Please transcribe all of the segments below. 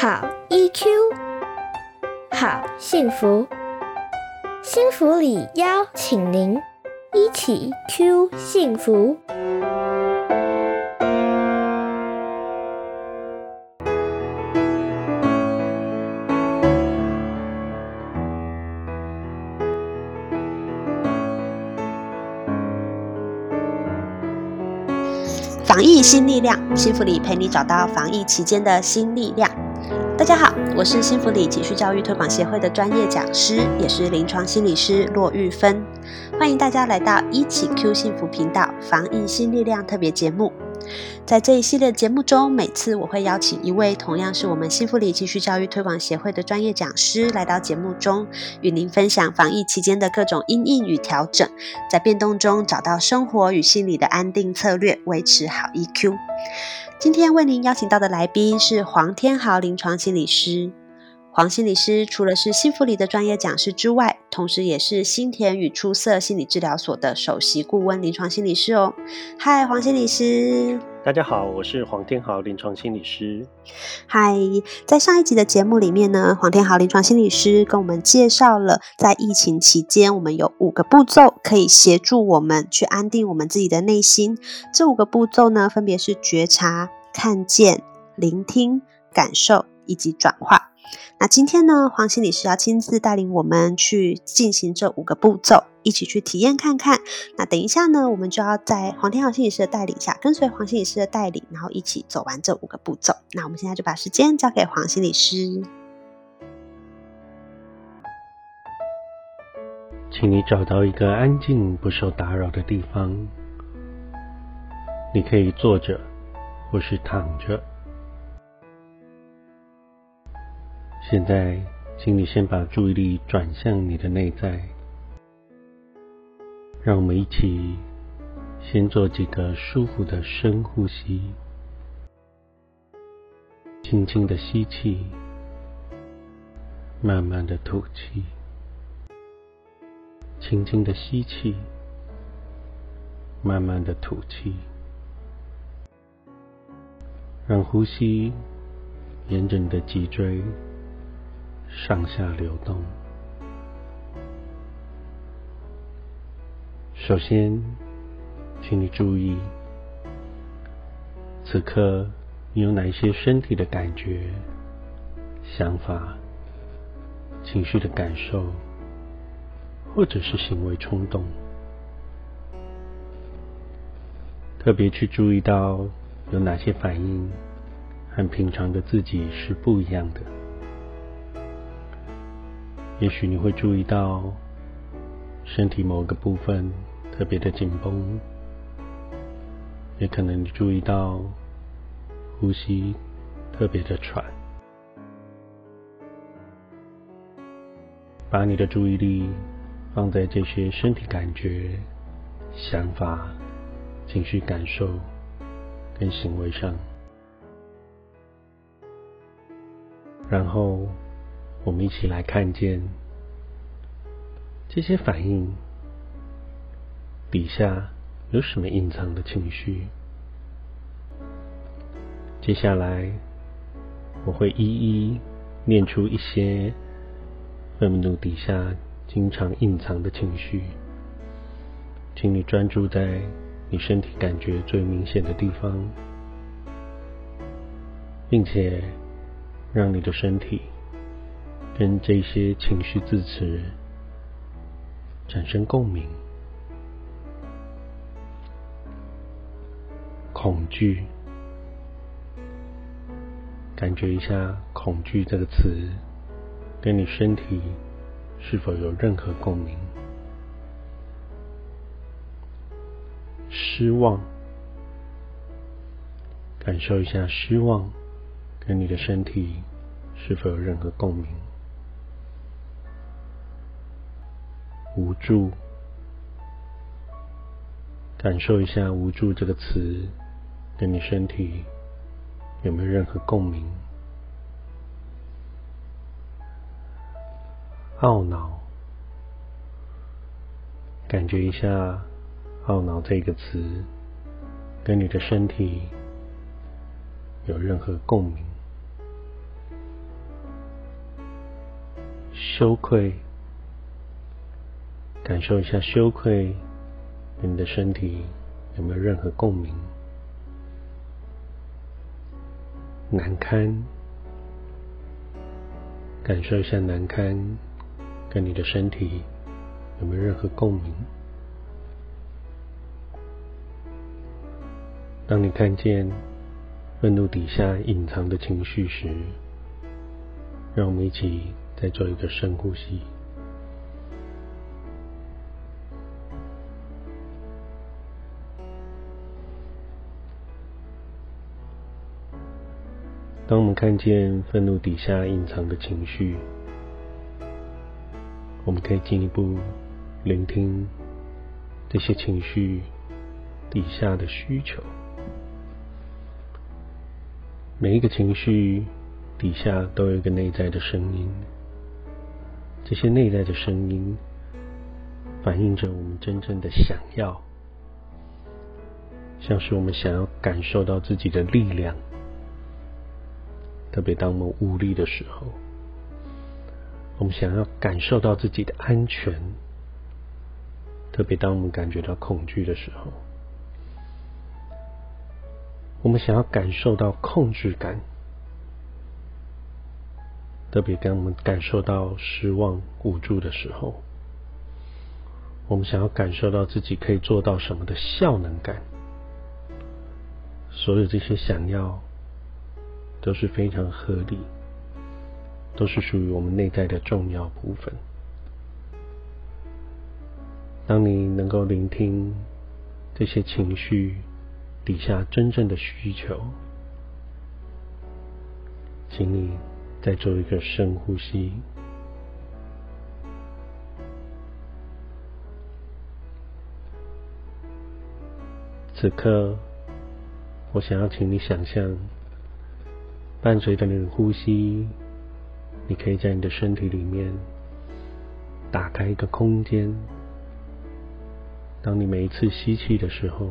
好 EQ，好幸福，幸福里邀请您一起 Q 幸福。防疫新力量，幸福里陪你找到防疫期间的新力量。大家好，我是幸福里情绪教育推广协会的专业讲师，也是临床心理师骆玉芬。欢迎大家来到一起 Q 幸福频道防疫新力量特别节目。在这一系列节目中，每次我会邀请一位同样是我们幸福里继续教育推广协会的专业讲师来到节目中，与您分享防疫期间的各种因应与调整，在变动中找到生活与心理的安定策略，维持好 EQ。今天为您邀请到的来宾是黄天豪临床心理师。黄心理师除了是幸福里的专业讲师之外，同时也是新田与出色心理治疗所的首席顾问临床心理师哦。嗨，黄心理师。大家好，我是黄天豪临床心理师。嗨，在上一集的节目里面呢，黄天豪临床心理师跟我们介绍了在疫情期间，我们有五个步骤可以协助我们去安定我们自己的内心。这五个步骤呢，分别是觉察、看见、聆听、感受以及转化。那今天呢，黄心理师要亲自带领我们去进行这五个步骤，一起去体验看看。那等一下呢，我们就要在黄天豪心理师的带领下，跟随黄心理师的带领，然后一起走完这五个步骤。那我们现在就把时间交给黄心理师，请你找到一个安静、不受打扰的地方，你可以坐着，或是躺着。现在，请你先把注意力转向你的内在。让我们一起先做几个舒服的深呼吸，轻轻的吸气，慢慢的吐气，轻轻的吸气，慢慢的吐气，让呼吸沿着你的脊椎。上下流动。首先，请你注意，此刻你有哪一些身体的感觉、想法、情绪的感受，或者是行为冲动？特别去注意到有哪些反应和平常的自己是不一样的。也许你会注意到身体某个部分特别的紧绷，也可能你注意到呼吸特别的喘。把你的注意力放在这些身体感觉、想法、情绪感受跟行为上，然后。我们一起来看见这些反应底下有什么隐藏的情绪。接下来我会一一念出一些愤怒底下经常隐藏的情绪，请你专注在你身体感觉最明显的地方，并且让你的身体。跟这些情绪字词产生共鸣，恐惧，感觉一下“恐惧”这个词跟你身体是否有任何共鸣？失望，感受一下失望跟你的身体是否有任何共鸣？无助，感受一下“无助”这个词跟你身体有没有任何共鸣？懊恼，感觉一下“懊恼”这个词跟你的身体有任何共鸣？羞愧，感受一下羞愧跟你的身体有没有任何共鸣？难堪，感受一下难堪跟你的身体有没有任何共鸣？当你看见愤怒底下隐藏的情绪时，让我们一起再做一个深呼吸。当我们看见愤怒底下隐藏的情绪，我们可以进一步聆听这些情绪底下的需求。每一个情绪底下都有一个内在的声音，这些内在的声音反映着我们真正的想要，像是我们想要感受到自己的力量。特别当我们无力的时候，我们想要感受到自己的安全；特别当我们感觉到恐惧的时候，我们想要感受到控制感；特别当我们感受到失望、无助的时候，我们想要感受到自己可以做到什么的效能感。所有这些想要。都是非常合理，都是属于我们内在的重要部分。当你能够聆听这些情绪底下真正的需求，请你再做一个深呼吸。此刻，我想要请你想象。伴随着你的呼吸，你可以在你的身体里面打开一个空间。当你每一次吸气的时候，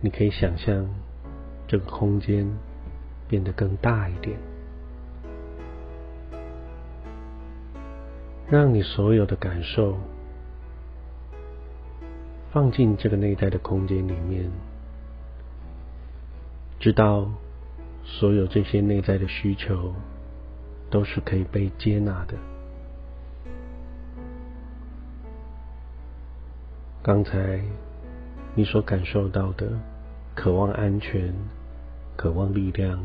你可以想象这个空间变得更大一点，让你所有的感受放进这个内在的空间里面，直到。所有这些内在的需求都是可以被接纳的。刚才你所感受到的渴望安全、渴望力量、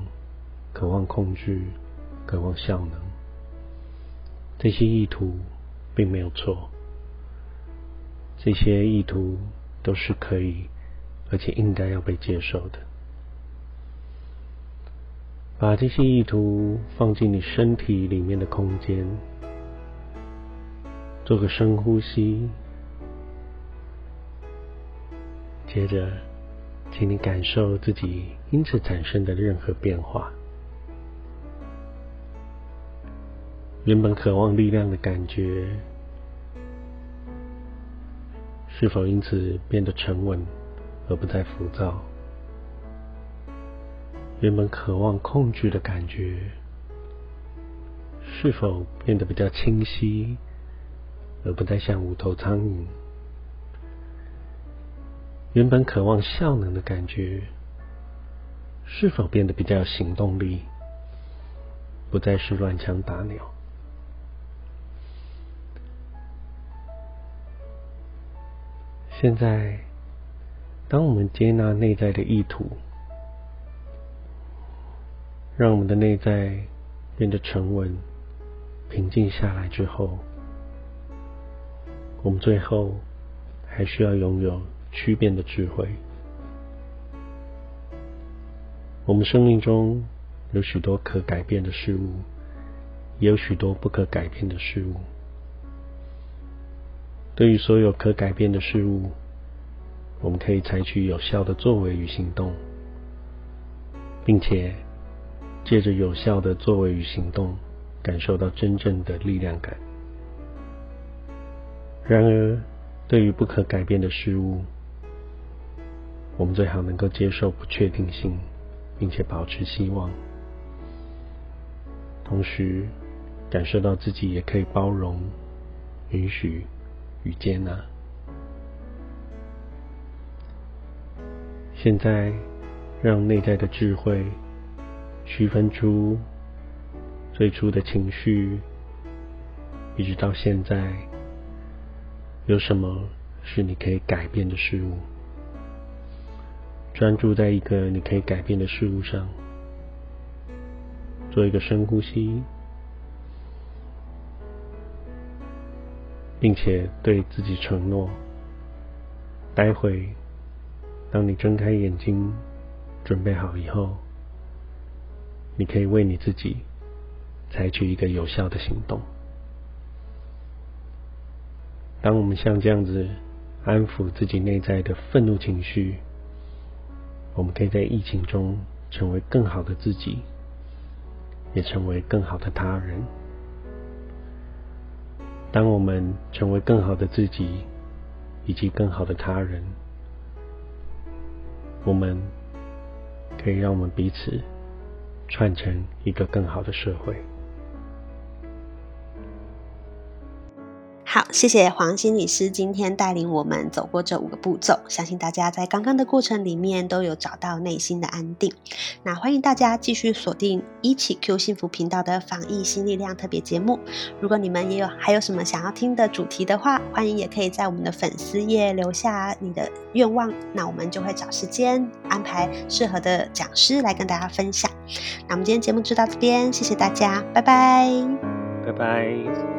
渴望控制、渴望效能，这些意图并没有错，这些意图都是可以而且应该要被接受的。把这些意图放进你身体里面的空间，做个深呼吸，接着，请你感受自己因此产生的任何变化。原本渴望力量的感觉，是否因此变得沉稳而不再浮躁？原本渴望控制的感觉，是否变得比较清晰，而不再像无头苍蝇？原本渴望效能的感觉，是否变得比较有行动力，不再是乱枪打鸟？现在，当我们接纳内在的意图。让我们的内在变得沉稳、平静下来之后，我们最后还需要拥有区变的智慧。我们生命中有许多可改变的事物，也有许多不可改变的事物。对于所有可改变的事物，我们可以采取有效的作为与行动，并且。借着有效的作为与行动，感受到真正的力量感。然而，对于不可改变的事物，我们最好能够接受不确定性，并且保持希望。同时，感受到自己也可以包容、允许与接纳。现在，让内在的智慧区分出最初的情绪，一直到现在，有什么是你可以改变的事物。专注在一个你可以改变的事物上，做一个深呼吸，并且对自己承诺：待会。当你睁开眼睛，准备好以后，你可以为你自己采取一个有效的行动。当我们像这样子安抚自己内在的愤怒情绪，我们可以在疫情中成为更好的自己，也成为更好的他人。当我们成为更好的自己，以及更好的他人。我们可以让我们彼此串成一个更好的社会。好，谢谢黄心理师今天带领我们走过这五个步骤，相信大家在刚刚的过程里面都有找到内心的安定。那欢迎大家继续锁定一起 Q 幸福频道的防疫新力量特别节目。如果你们也有还有什么想要听的主题的话，欢迎也可以在我们的粉丝页留下你的愿望，那我们就会找时间安排适合的讲师来跟大家分享。那我们今天节目就到这边，谢谢大家，拜拜，拜拜。